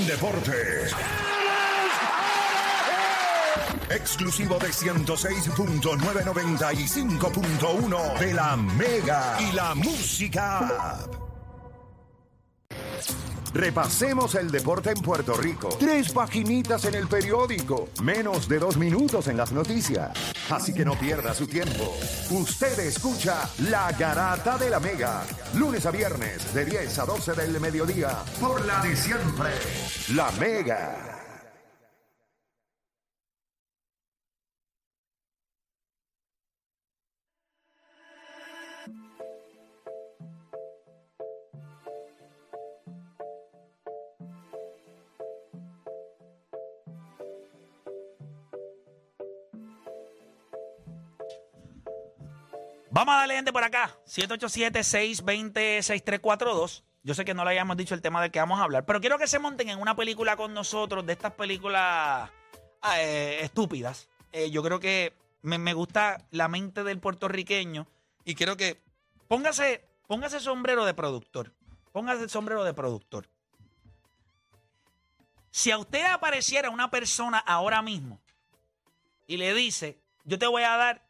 en Deportes. Exclusivo de 106.995.1 de la Mega y la Música. Repasemos el deporte en Puerto Rico. Tres paginitas en el periódico. Menos de dos minutos en las noticias. Así que no pierda su tiempo. Usted escucha La Garata de la Mega. Lunes a viernes de 10 a 12 del mediodía. Por la de siempre. La Mega. Vamos a darle gente por acá. 787-620-6342. Yo sé que no le hayamos dicho el tema del que vamos a hablar, pero quiero que se monten en una película con nosotros, de estas películas ah, eh, estúpidas. Eh, yo creo que me, me gusta la mente del puertorriqueño y quiero que póngase, póngase sombrero de productor. Póngase el sombrero de productor. Si a usted apareciera una persona ahora mismo y le dice, yo te voy a dar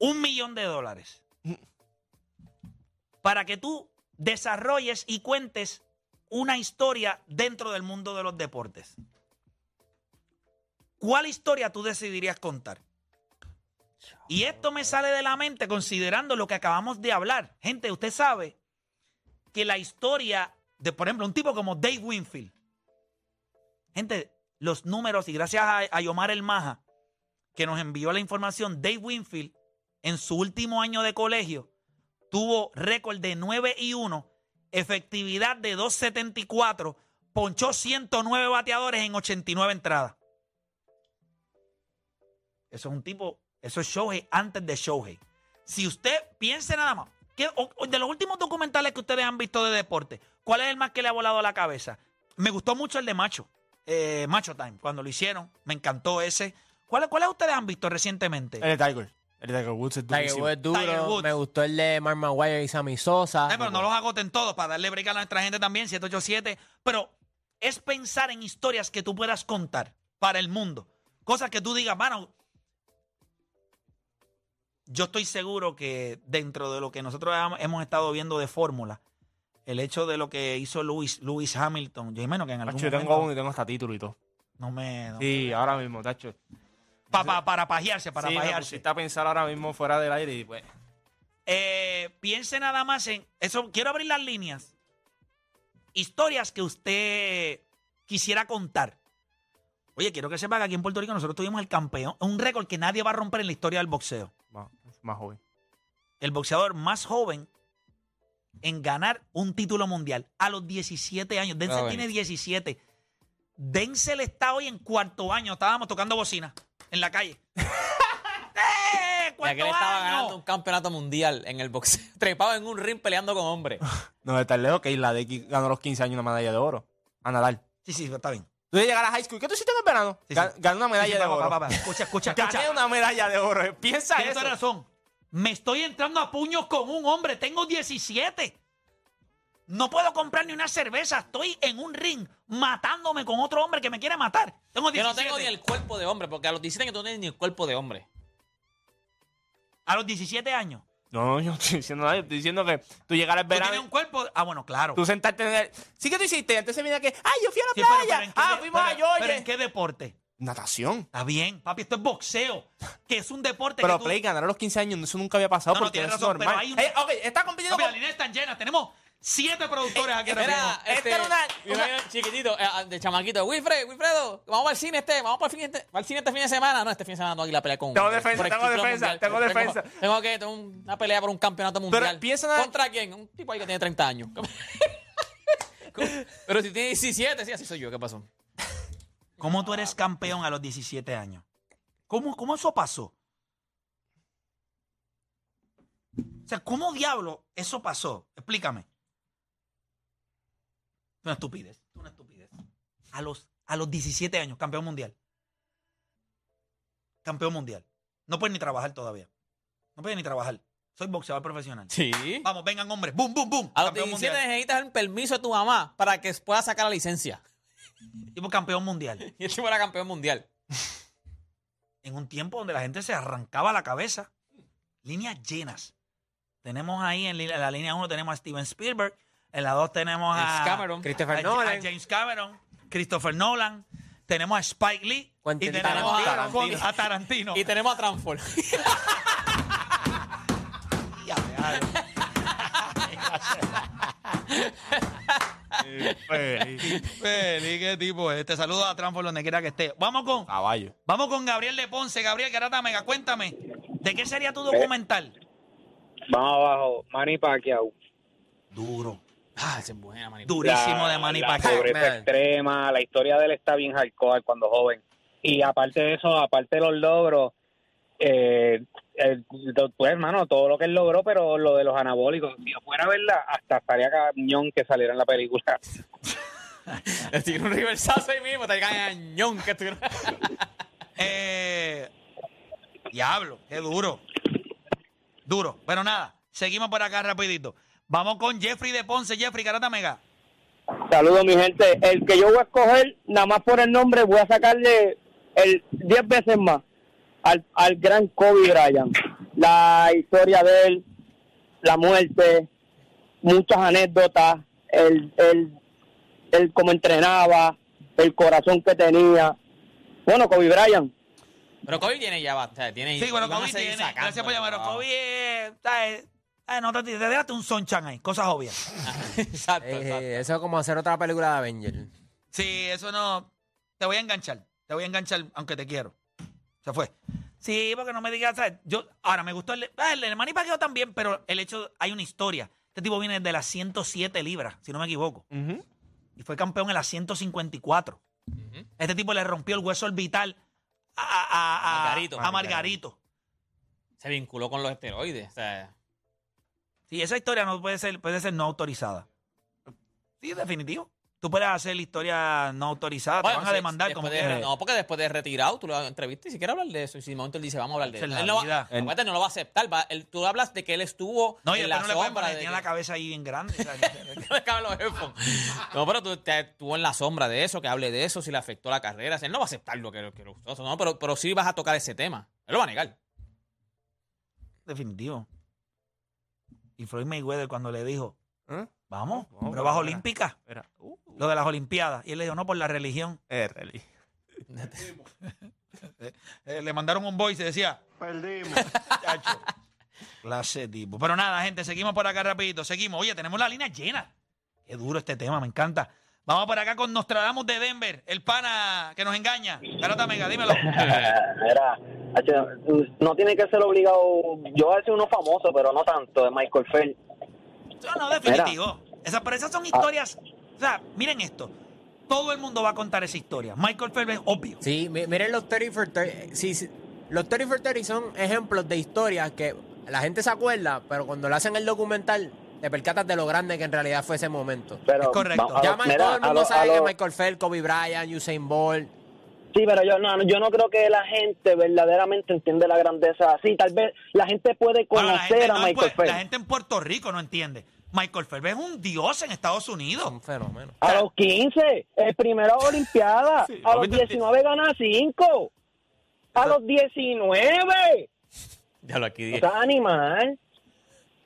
un millón de dólares para que tú desarrolles y cuentes una historia dentro del mundo de los deportes. ¿Cuál historia tú decidirías contar? Y esto me sale de la mente considerando lo que acabamos de hablar. Gente, usted sabe que la historia de, por ejemplo, un tipo como Dave Winfield. Gente, los números, y gracias a, a Yomar El Maja, que nos envió la información, Dave Winfield en su último año de colegio tuvo récord de 9 y 1, efectividad de 274, ponchó 109 bateadores en 89 entradas. Eso es un tipo, eso es Shohei antes de Shohei. Si usted piense nada más, de los últimos documentales que ustedes han visto de deporte, ¿cuál es el más que le ha volado a la cabeza? Me gustó mucho el de Macho, eh, Macho Time, cuando lo hicieron, me encantó ese. ¿Cuáles ¿cuáles ustedes han visto recientemente? El de Tiger. El de Tiger Woods es Tiger durísimo. Woods es duro. Woods. Me gustó el de Mark Maguire y Sammy Sosa. Ay, pero no los agoten todos para darle break a nuestra gente también, 787. Pero es pensar en historias que tú puedas contar para el mundo. Cosas que tú digas, mano. Yo estoy seguro que dentro de lo que nosotros hemos estado viendo de fórmula, el hecho de lo que hizo Lewis, Lewis Hamilton, yo imagino que en algún Tacho, yo tengo uno y tengo hasta título y todo. no me... no- Sí, ahora mismo, Tacho. Pa- pa- para pajearse, para sí, pajearse. a pensar ahora mismo fuera del aire y pues... Eh, piense nada más en eso. Quiero abrir las líneas. Historias que usted quisiera contar. Oye, quiero que sepa que aquí en Puerto Rico nosotros tuvimos el campeón, un récord que nadie va a romper en la historia del boxeo. Más, más joven. El boxeador más joven en ganar un título mundial a los 17 años. Denzel Ah, tiene 17. Denzel está hoy en cuarto año. Estábamos tocando bocina en la calle. ¡Eh! Ya que ¡Cuarto él estaba ganando un campeonato mundial en el boxeo. Trepado en un ring peleando con hombres. No, de tan lejos que Isla de X ganó a los 15 años una medalla de oro. A Nadal. Sí, sí, está bien. Tú de llegar a high school, ¿qué tú hiciste en el verano? Sí, Ga- sí. Gané una medalla Sí, sí, de oro. pa, pa, pa. Escucha, escucha, escucha. Gané una medalla de oro. Piensa Tienes eso. toda razón. Me estoy entrando a puños con un hombre. Tengo 17. No puedo comprar ni una cerveza. Estoy en un ring matándome con otro hombre que me quiere matar. Tengo Yo 17. no tengo ni el cuerpo de hombre, porque a los 17 años tú no tienes ni el cuerpo de hombre. A los 17 años. No, yo no estoy diciendo nada. yo Estoy diciendo que tú llegar al ¿Tú verano. tienes un cuerpo? Ah, bueno, claro. Tú sentarte en el... Sí que tú hiciste. Entonces viene que... ¡Ay, yo fui a la Sí, pero- playa! pero ¿en qué ¡Ah, de- fuimos pero- a Georgia! ¿Pero en qué deporte? Natación. Está bien, papi. Esto es boxeo. Que es un deporte Pero que tú... Play ganar a los 15 años, eso nunca había pasado No, no, porque tienes es razón, pero normal. hay un- Eh, ok, está compitiendo Papi, las con... líneas están llenas. Tenemos siete productores aquí ahora mismo. Mira, Esta este, era una- chiquitito, eh, de chamaquito. Wilfred, Wilfredo, vamos el cine este, vamos para el, fin este, para el cine este fin de semana. No, este fin de semana no aquí la pelea con. Tengo por- defensa, tengo defensa, mundial. tengo defensa. Tengo que, tengo una pelea por un campeonato mundial. piensa nada- ¿Contra quién? Un tipo ahí que tiene 30 años. Pero si tiene 17, sí, así soy yo. ¿Qué pasó? ¿Cómo tú eres campeón a los 17 años? ¿Cómo, cómo eso pasó? O sea, ¿cómo diablo eso pasó? Explícame. Una estupidez. Una estupidez. A los, a los 17 años, campeón mundial. Campeón mundial. No puedes ni trabajar todavía. No puedes ni trabajar. Soy boxeador profesional. Sí. Vamos, vengan, hombres. Boom, boom, boom. A los Campeón 17 mundial. necesitas el permiso de tu mamá para que puedas sacar la licencia. Tipo campeón mundial. Y el tipo era campeón mundial. En un tiempo donde la gente se arrancaba la cabeza. Líneas llenas. Tenemos ahí en la línea 1 tenemos a Steven Spielberg. En la 2 tenemos a, James Cameron. Christopher a Nolan. James Cameron, Christopher Nolan. Tenemos a Spike Lee. Quentin y tenemos a Tarantino. Tarantino. A Tarantino. Y tenemos a Transform. Feli, qué tipo es. Te saludo a Transfor donde quiera que esté. Vamos con, Caballo. vamos con Gabriel de Ponce. Gabriel Garata Mega, cuéntame. ¿De qué sería tu documental? Vamos abajo, Manny Pacquiao. Duro. Ah, esa es buena, manito. Durísimo La- de Manny La Pacquiao. pobreza Man. extrema, la historia de él está bien hardcore cuando joven. Y aparte de eso, aparte de los logros, eh, el- pues hermano, todo lo que él logró, pero lo de los anabólicos, si yo fuera a verla, hasta estaría cañón que saliera en la película. Tiró un reversazo ahí mismo, te cañón que tuvieron. Eh, diablo, qué duro. Duro. Pero nada, seguimos por acá rapidito. Vamos con Jeffrey de Ponce. Jeffrey Garata Mega. Saludos, mi gente. El que yo voy a escoger, nada más por el nombre, voy a sacarle el 10 veces más al, al gran Kobe Bryant. La historia de él, la muerte, muchas anécdotas, el, el, el cómo entrenaba, el corazón que tenía. Bueno, Kobe Bryant, Pero Kobe tiene ya bastante. Tiene, Sí, bueno, Kobe tiene. sacando, Gracias por llamar. Kobe, eh, ¿sabes? Eh, no te, te dejaste un sonchan ahí, cosas obvias. exacto, Eh, exacto. eso es como hacer otra película de Avenger. Sí, eso no. Te voy a enganchar. Te voy a enganchar, aunque te quiero. Se fue. Sí, porque no me digas, ¿sabes? Yo, ahora me gustó el, ah, el, el Manny Pacquiao también, pero el hecho, hay una historia. Este tipo viene de las 107 libras, si no me equivoco. Y fue campeón en las 154. Este tipo le rompió el hueso orbital a, a, a- a- Margarito. a Margarito. Se vinculó con los esteroides. O sea, Sí, esa historia no puede ser, puede ser no autorizada. Sí, definitivo. Tú puedes hacer la historia no autorizada, bueno, te van a demandar como de- quieras. No, porque después de retirado, tú lo entrevistas y si quieres hablar de eso. Y si de momento él dice, vamos a hablar de eso. Él no, va, no lo va a aceptar. va- él- tú hablas de que él estuvo No, y en la no sombra. poner, de tiene que- la cabeza ahí bien grande. No pero tú te- estuvo en la sombra de eso, que hable de eso, si le afectó la carrera. Él no va a aceptar lo que, que lo no, pero, pero sí vas a tocar ese tema. Él lo va a negar. Definitivo. Y Floyd Mayweather cuando le dijo, ¿Eh? vamos, Vamos, pruebas olímpicas, Espera. Uh, lo de las olimpiadas. Y él le dijo, no, por la religión. eh, Reli. Eh, le mandaron un voice y decía, perdimos. Chacho. Clase tipo. Pero nada, gente, seguimos por acá rapidito. Seguimos. Oye, tenemos la línea llena. Qué duro este tema, me encanta. Vamos por acá con Nostradamus de Denver, el pana que nos engaña. Garata Mega, dímelo. Era, no tiene que ser obligado. Yo voy a decir uno famoso, pero no tanto, de Michael Phelps. No, no, definitivo. Esas, pero esas son historias. O sea, miren esto. Todo el mundo va a contar esa historia. Michael Phelps es obvio. Sí, mi- miren los 30 for 30. Sí, sí, los 30 for 30 son ejemplos de historias que la gente se acuerda, pero cuando le hacen el documental, te percatas de lo grande que en realidad fue ese momento. Pero, Es correcto. Ya todo el mundo sabe a que Michael Phelps, Kobe Bryant, Usain Bolt. Sí, pero yo no, yo no creo que la gente verdaderamente entiende la grandeza así. Tal vez la gente puede la, conocer gente a no en Michael Phelps. la gente en Puerto Rico no entiende. Michael Phelps es un dios en Estados Unidos. Un fenómeno. A los 15, el primero Olimpiada. a los 19 gana 5. A los 19. Ya lo aquí O dije. sea, animal.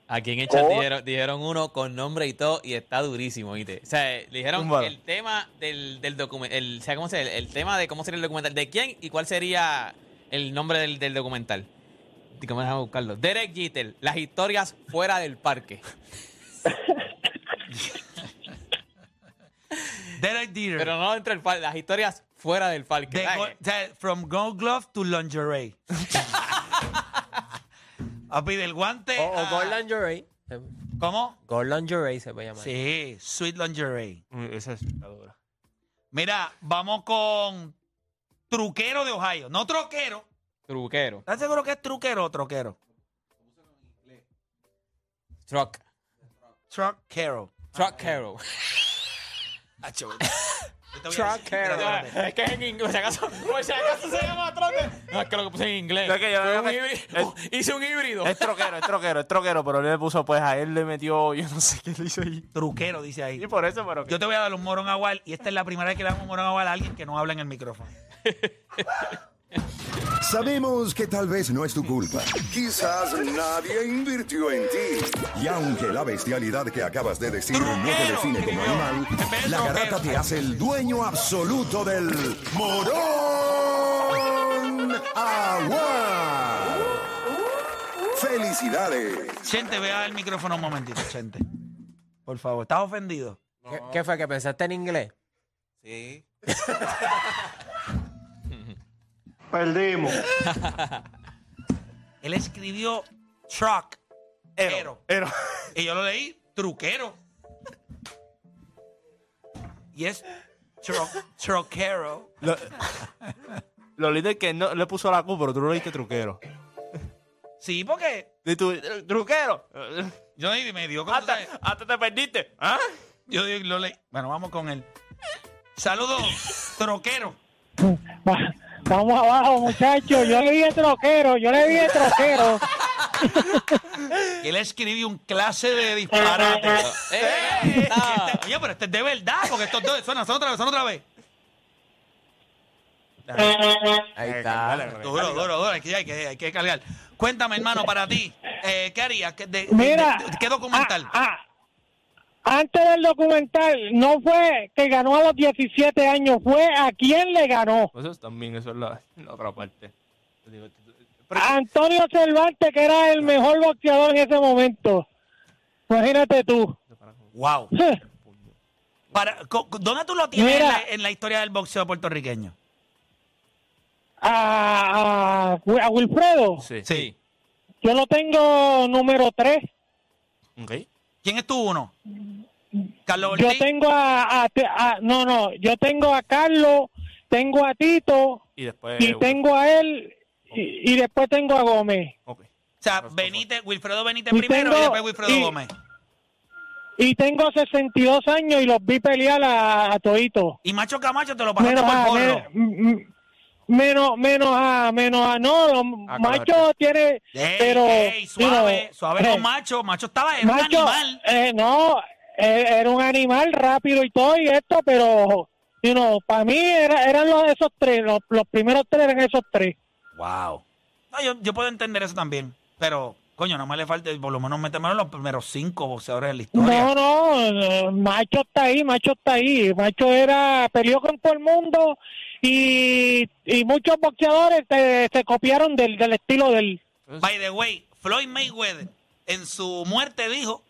Aquí en el chat Oh. dijeron, dijeron uno con nombre y todo y está durísimo, ¿viste? O sea, le dijeron el tema del, del documental, o sea, ¿cómo se el, el tema de cómo sería el documental, de quién y cuál sería el nombre del, del documental. Y ¿Cómo déjame buscarlo? Derek Jeter, las historias fuera del parque. Derek Jeter. Pero no dentro del parque, las historias fuera del parque. De ¿sabes? go- o sea, from Gold Glove to lingerie. Papi, del guante. O, o a- Gold Lingerie. ¿Cómo? Gold Lingerie se puede llamar. Sí, sweet lingerie. Mm, Esa es la dura. Mira, vamos con truquero de Ohio. No troquero. Truquero. ¿Estás seguro que es truquero o troquero? Truck. Truckero. Truckero. Espérate. Es que es en inglés. Por si acaso, por si acaso se llama trote. No, es que lo que puse en inglés. Es que yo- Fue un es- híbrido. Hice un híbrido. Es troquero, es troquero, es troquero, pero él le puso, pues a él le metió, yo no sé qué le hizo ahí. Truquero, dice ahí. Y por eso, pero. Yo te voy a dar un morón agual y esta es la primera vez que le damos un morón agual a alguien que no habla en el micrófono. Sabemos que tal vez no es tu culpa. Quizás nadie invirtió en ti. Y aunque la bestialidad que acabas de decir no te define como animal, la garata te hace el dueño absoluto del morón agua. ¡Felicidades! Chente, vea el micrófono un momentito, Chente. Por favor, ¿estás ofendido? ¿Qué, qué fue? ¿Que pensaste en inglés? Sí. Perdimos. Él escribió truck, ero. Pero. Y yo lo leí, truquero. Y es tro, troquero. Lo, lo lindo es que no le puso la Q, pero tú lo leíste truquero. Sí, porque Y tú, "Eh, truquero. yo ni me dio como... Hasta, hasta te perdiste. ¿Ah? Yo digo, lo leí. Bueno, vamos con él. Saludos, troquero. Vamos abajo, muchachos. Yo le dije troquero, yo le dije troquero. Él escribió un clase de disparate. ¡Eh! está. Oye, pero este es de verdad, porque estos dos suena, suena otra vez, suena otra vez. Ahí está. Duro, duro, duro, hay que, hay que, hay que cargar. Cuéntame, hermano, para ti, eh, ¿qué harías? ¿Qué, de- de- Mira. de- ¿Qué documental? ah, ah, antes del documental, no fue que ganó a los 17 años, fue a quién le ganó. Eso es también, eso es la, la otra parte. Pero- Antonio Cervantes, que era el mejor boxeador en ese momento. Imagínate tú. Wow. Para, ¿Dónde tú lo tienes en la, en la historia del boxeo puertorriqueño? A, a, a Wilfredo, Sí. Sí. yo lo tengo número 3. Ok. ¿Quién es tu uno? Carlos Yo Ortiz. tengo a, a- a- No, no, yo tengo a Carlos, tengo a Tito Y después. y tengo a él y, y después tengo a Gómez. Ok. O sea, Benítez, Wilfredo Benítez Y primero tengo- y después Wilfredo y- Gómez. Y tengo 62 años y los vi pelear a, a todito. Y Macho Camacho te lo pasaste Menos por m- menos, menos a, menos a, no, los Ah, machos tiene, Ey, pero, ey, suave, know, suave eh, con Macho. Macho estaba, era un animal. eh, no, eh, era un animal rápido y todo y esto, pero, you know, para mí era, eran los esos tres, los, los primeros tres eran esos tres. Wow. No, yo, yo puedo entender eso también. Pero, coño, no me le falta, por lo menos meterme en los primeros cinco boxeadores de la historia. No, no, eh, Macho está ahí, Macho está ahí. Macho era, peleó con todo el mundo y, y muchos boxeadores se, se copiaron del, del estilo del... By the way, Floyd Mayweather en su muerte dijo,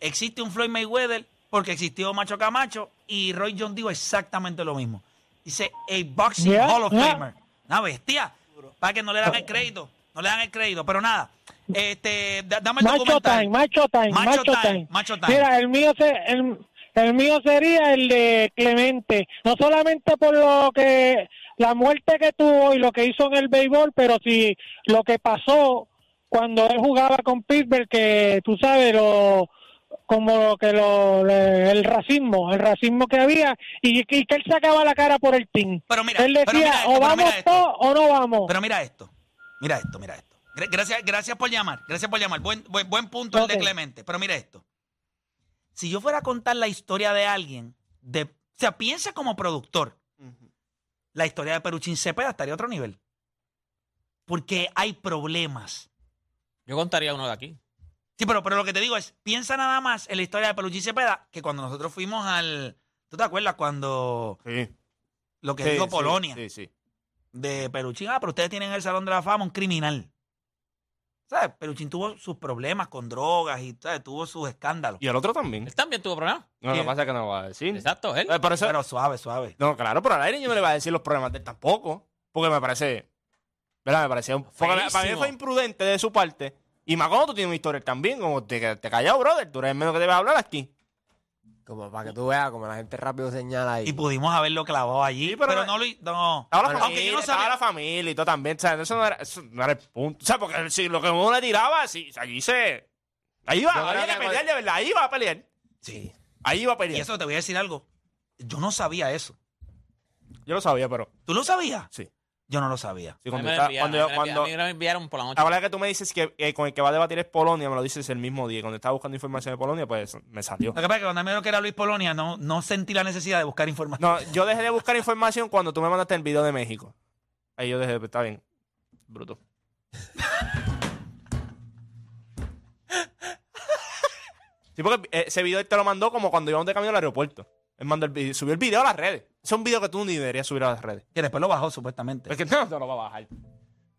existe un Floyd Mayweather porque existió Macho Camacho y Roy John dijo exactamente lo mismo. Dice, a boxing Yeah, Hall of yeah. Famer. Una bestia. Para que no le dan el crédito. No le dan el crédito. Pero nada, este, da- dame el Macho documental. time, macho time, Macho macho, time, time. macho time. Mira, el mío, se, el, el mío sería el de Clemente. No solamente por lo que, la muerte que tuvo y lo que hizo en el béisbol, pero sí lo que pasó cuando él jugaba con Pittsburgh, que tú sabes, lo como que lo, el racismo, el racismo que había y, y que él sacaba la cara por el team. Pero mira, él pero decía, mira esto, o vamos todos o no vamos. Pero mira esto. Mira esto, mira esto. Gra- Gracias, gracias por llamar. Gracias por llamar. Buen, buen, buen punto el de Clemente. Pero mira esto. Si yo fuera a contar la historia de alguien, de, o sea, piensa como productor. La historia de Peruchín Cepeda estaría a otro nivel. Porque hay problemas. Yo contaría uno de aquí. Sí, pero, pero lo que te digo es, piensa nada más en la historia de Peruchín Cepeda que cuando nosotros fuimos al... ¿Tú te acuerdas cuando Sí. lo que Sí, dijo Polonia? Sí, sí. de Peluchín. Ah, pero ustedes tienen en el Salón de la Fama un criminal. ¿Sabes? Peluchín tuvo sus problemas con drogas y ¿sabes? tuvo sus escándalos. Y el otro también. Él también tuvo problemas. No, lo que pasa es que no lo va a decir. Exacto, él. Eh, eso, Pero suave, suave. no, claro, pero al aire yo no le voy a decir los problemas de él tampoco. Porque me parece. ¿Verdad? Me parecía un. porque me- para mí Feísimo. fue imprudente de su parte. Y más cuando tú tienes una historia también, como te, te callado, brother. Tú eres el menos que debes hablar aquí. Como para que tú veas, como la gente rápido señala ahí. Y pudimos haberlo clavado allí. Sí, pero, pero- no lo. No. Estaba la Aunque familia, yo no sabía. la familia y todo también. O sea, eso no era, eso no era el punto. O sea, porque si lo que uno le tiraba, si, allí se. Ahí creo había que que pelear de verdad. Ahí iba a pelear. Sí. Ahí iba a pelear. Y eso te voy a decir algo. Yo no sabía eso. Yo lo sabía, pero ¿Tú lo sabías? sí. Yo no lo sabía. Sí, cuando, me está- enviaron, cuando, yo- a mí me lo cuando- enviaron- a mí me lo enviaron por la noche. la verdad que tú me dices que eh, con el que va a debatir es Polonia, me lo dices el mismo día. Cuando estaba buscando información de Polonia, pues me salió. Lo que pasa es que cuando me dijeron que era Luis Polonia, no, no sentí la necesidad de buscar información. No, yo dejé de buscar información cuando tú me mandaste el video de México. Ahí yo dejé, está bien. Bruto. Sí, porque eh, ese video él te lo mandó como cuando íbamos de camino al aeropuerto. Él mandó el video, subió el video a las redes. Es un video que tú ni deberías subir a las redes. Que después lo bajó, supuestamente. Es que no te lo va a bajar.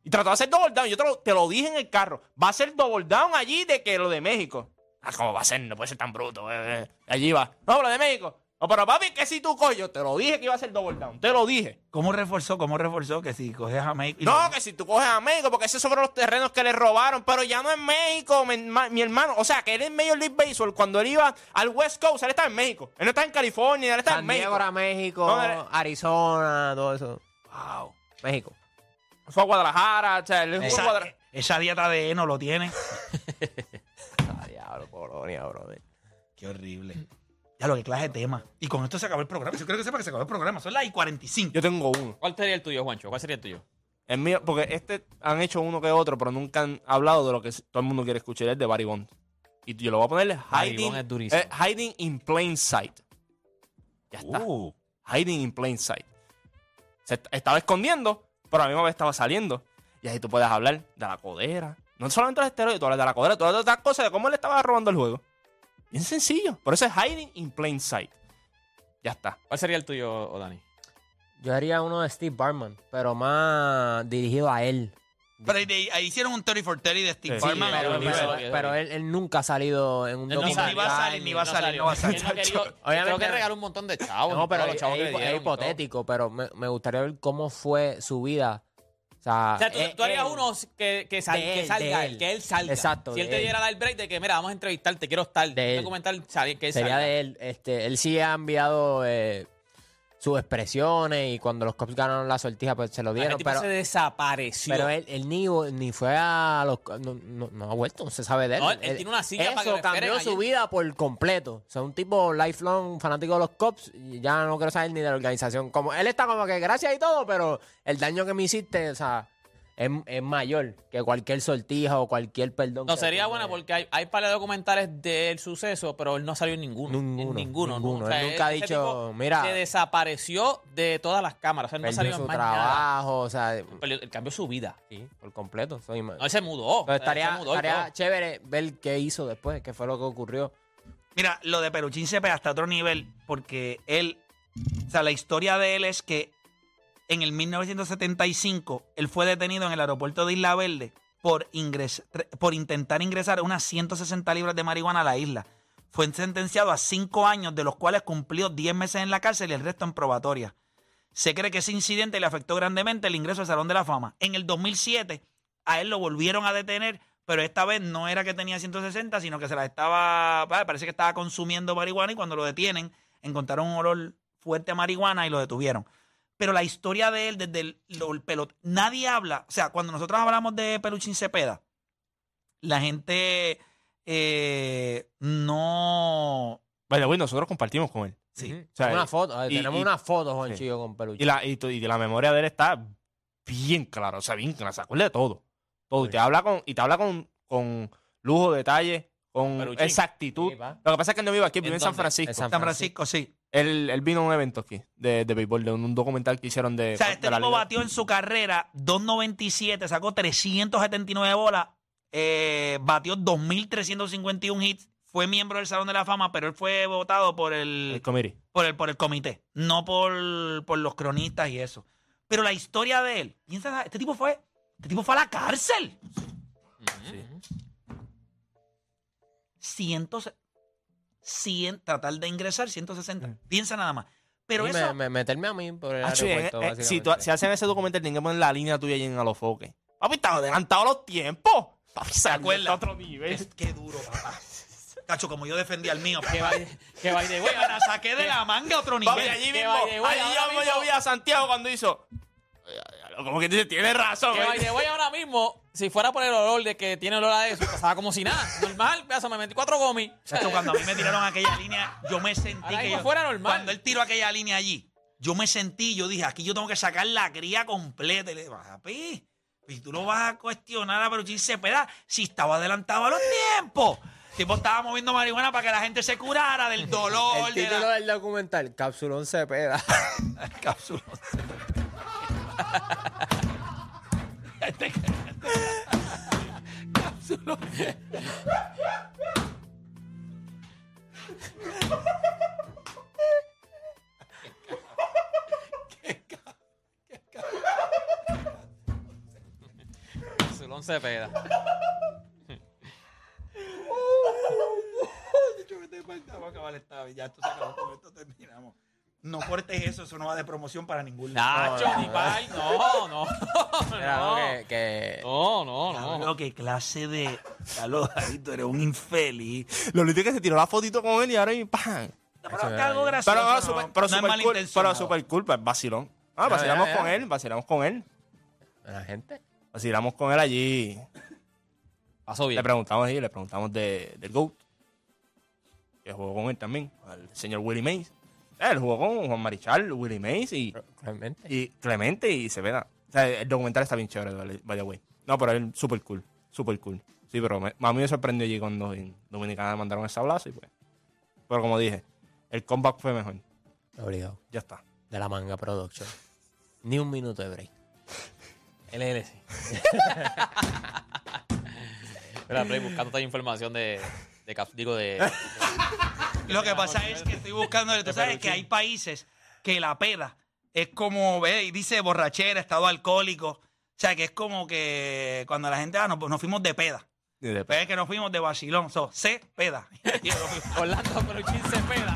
Y trató de hacer double down. Yo te lo, te lo dije en el carro. Va a ser double down allí de que lo de México. Ah, ¿cómo va a ser? No puede ser tan bruto. eh, eh. Allí va. No, lo de México. No, pero papi, que si tú coño, te lo dije que iba a ser double down. Te lo dije. ¿Cómo reforzó? ¿Cómo reforzó que si coges a México? y No, lo- que si tú coges a México, porque esos fueron los terrenos que le robaron, pero ya no es México, mi, herma- mi hermano. O sea, que él en Major League Baseball, cuando él iba al West Coast, él estaba en México. Él no está en California, él está San en México. Diego era México. Arizona, todo eso. Wow. México. Fue a Guadalajara, o sea, él fue a Esa, Guadalajara. esa dieta de heno lo tiene. Ah, diablo, Polonia, brother. Qué horrible. Ya lo que clase de tema. Y con esto se acabó el programa. Yo creo que sepa que se acabó el programa. Son las y 45. Yo tengo uno. ¿Cuál sería el tuyo, Juancho? ¿Cuál sería el tuyo? El mío, porque este han hecho uno que otro, pero nunca han hablado de lo que todo el mundo quiere escuchar, el de Barry Bond. Y yo lo voy a ponerle Barry hiding, es durísimo. eh, hiding in plain sight. Ya está. Uh. Hiding in plain sight. Se est- estaba escondiendo, pero a la misma vez estaba saliendo. Y ahí tú puedes hablar de la codera. No solamente los esteroides, tú hablas de la codera, todas las otras cosas, de cómo él estaba robando el juego. Bien sencillo. Por eso es hiding in plain sight. Ya está. ¿Cuál sería el tuyo, o Dani? Yo haría uno de Steve Barman, pero más dirigido a él. Pero ahí, ahí- ahí hicieron un 30 for 30 de Steve Sí, Barman. pero, él, él nunca ha salido en un Él no Ni- documental. ni va a salir, ni va a salir, no va a salir. Él no quería- Obviamente- Creo que regaló un montón de chavos. No, pero todos los es, chavos que es dieron es y todo. hipotético, pero me, me gustaría ver cómo fue su vida. O sea, O sea, tú, eh, tú harías él- uno que, que, sal- que él, salga, él, que él salga. Exacto, Si él te diera el break de que, mira, vamos a entrevistarte, quiero estar. De documental, sabe, que él sería salga. de él. Este, él sí ha enviado eh, sus expresiones y cuando los Cops ganaron la sortija, pues se lo dieron. tipo Pero, se desapareció. pero él, él ni, ni fue a los. No, no- no ha vuelto, no se sabe de él. No, él- él tiene una silla Eso para que cambió ayer. su vida por completo. O sea, un tipo lifelong fanático de los Cops y ya no quiero saber ni de la organización. Como Él está como que gracias y todo, pero el daño que me hiciste, o sea, es, es mayor que cualquier sortija o cualquier perdón. No, que sería tú buena porque hay, hay par de documentales del suceso, pero él no salió en ninguno. En Ninguno, ninguno. ¿no? ninguno. O sea, Él nunca ha dicho, mira- Se desapareció de todas las cámaras. O sea, él no salió su en nada. trabajo, o sea, Perdió- Él cambió su vida. sí, por completo. Soy No, él se mudó. Pero Él estaría, se mudó estaría chévere ver qué hizo después, qué fue lo que ocurrió. Mira, lo de Peluchín se pega hasta otro nivel porque él, o sea, la historia de él es que en el 1975 él fue detenido en el aeropuerto de Isla Verde por, por intentar ingresar unas 160 libras de marihuana a la isla. Fue sentenciado a 5 años, de los cuales cumplió 10 meses en la cárcel y el resto en probatoria. Se cree que ese incidente le afectó grandemente el ingreso al Salón de la Fama. En el 2007 a él lo volvieron a detener, pero esta vez no era que tenía 160, sino que se la estaba, vale, parece que estaba consumiendo marihuana y cuando lo detienen encontraron un olor fuerte a marihuana y lo detuvieron. Pero la historia de él desde el, lo- el pelot, nadie habla, o sea, cuando nosotros hablamos de Peluchín Cepeda, la gente eh, no... Vaya, güey, nosotros compartimos con él. Sí. O sea, una foto, y- tenemos y- una foto, Juan sí. Chillo, con peluche. Y la, y, tu- y la memoria de él está bien clara, o sea, bien clara, se acuerda de todo. Todo. Y te habla con, y te habla con, con lujo, detalle, con Peluchín. exactitud. Sí. Lo que pasa es que él no vive aquí, vive ¿En en San? Francisco. En San San Francisco, sí. Él, él vino a un evento aquí de, de béisbol, de un, un documental que hicieron de. O sea, este tipo batió en su carrera 2.97, sacó 379 bolas, eh, batió 2.351 hits, fue miembro del Salón de la Fama, pero él fue votado por el, El committee. por el, por el comité, no por, por los cronistas y eso. Pero la historia de él, piensa, este tipo fue, este tipo fue a la cárcel. Cientos, 100, tratar de ingresar 160. Piensa nada más. Pero eso, me- me- meterme a mí por el Ah, aeropuerto, eh, eh, si, tú- si hacen ese documental, tienen que poner la línea tuya allí en Alofoque. Papi, estaba adelantado a los tiempos. Papi, se acuerdas? a otro nivel. es que duro, papá. Cacho, como yo defendí al mío, Que by, que la saqué de la manga a otro nivel. Papi, allí mismo, allí mismo yo vi a Santiago cuando hizo. Como que dice, tiene razón. Que by the way, ahora mismo, si fuera por el olor de que tiene olor a eso, pasaba como si nada. Normal, pedazo, me metí cuatro gomis. Chacho, cuando a mí me tiraron aquella línea, yo me sentí Ahora que yo- fuera normal. Cuando él tiró aquella línea allí, yo me sentí, yo dije, aquí yo tengo que sacar la cría completa. Y le digo, papi, y tú lo vas a cuestionar a Peruchín Cepeda si estaba adelantado a los tiempos. El tipo estaba moviendo marihuana para que la gente se curara del dolor. El de título la... del documental, Capsulón Cepeda. Cápsula. Cápsula. Zulón Cepeda. Vamos a acabar esta vez, ya esto se acabó, con. No cortes eso, eso no va de promoción para ningún lado. Nacho, ni pay. No, no. Era No, algo que, que- no, no. no. Cabrón, qué clase de. Carlos, David, tú eres un infeliz. Lo único que se tiró la fotito con él y ahora y ¡pam! Pero que algo gracioso. Pero, no, super, no pero es super cool, malintencionado. pero super cool, pues vacilón. Ah, Ya, vacilamos ya, ya. con él, vacilamos con él. La gente. Vacilamos con él allí. Pasó bien. Le preguntamos ahí, le preguntamos de, del GOAT. Que jugó con él también, al señor Willie Mays. Él jugó con Juan Marichal, Willie Mays y, Realmente. y Clemente y Cepeda. O sea, el documental está bien chévere, by the way. No, pero él super cool, super cool. Sí, pero me- a mí me sorprendió allí cuando en Dominicana me mandaron el sablazo y pues. Pero como dije, el comeback fue mejor. Obligado. Ya está. De la manga production. Ni un minuto de break. LLC. Mira, Play, buscando toda información de, de cap- digo, de, Lo que pasa es que estoy buscando. Tú sabes que hay países que la peda es como, ve, y dice borrachera, estado alcohólico. O sea, que es como que cuando la gente, ah, nos, nos fuimos de peda. Pero es que nos fuimos de vacilón. So, se peda. Orlando Peluchín Cepeda.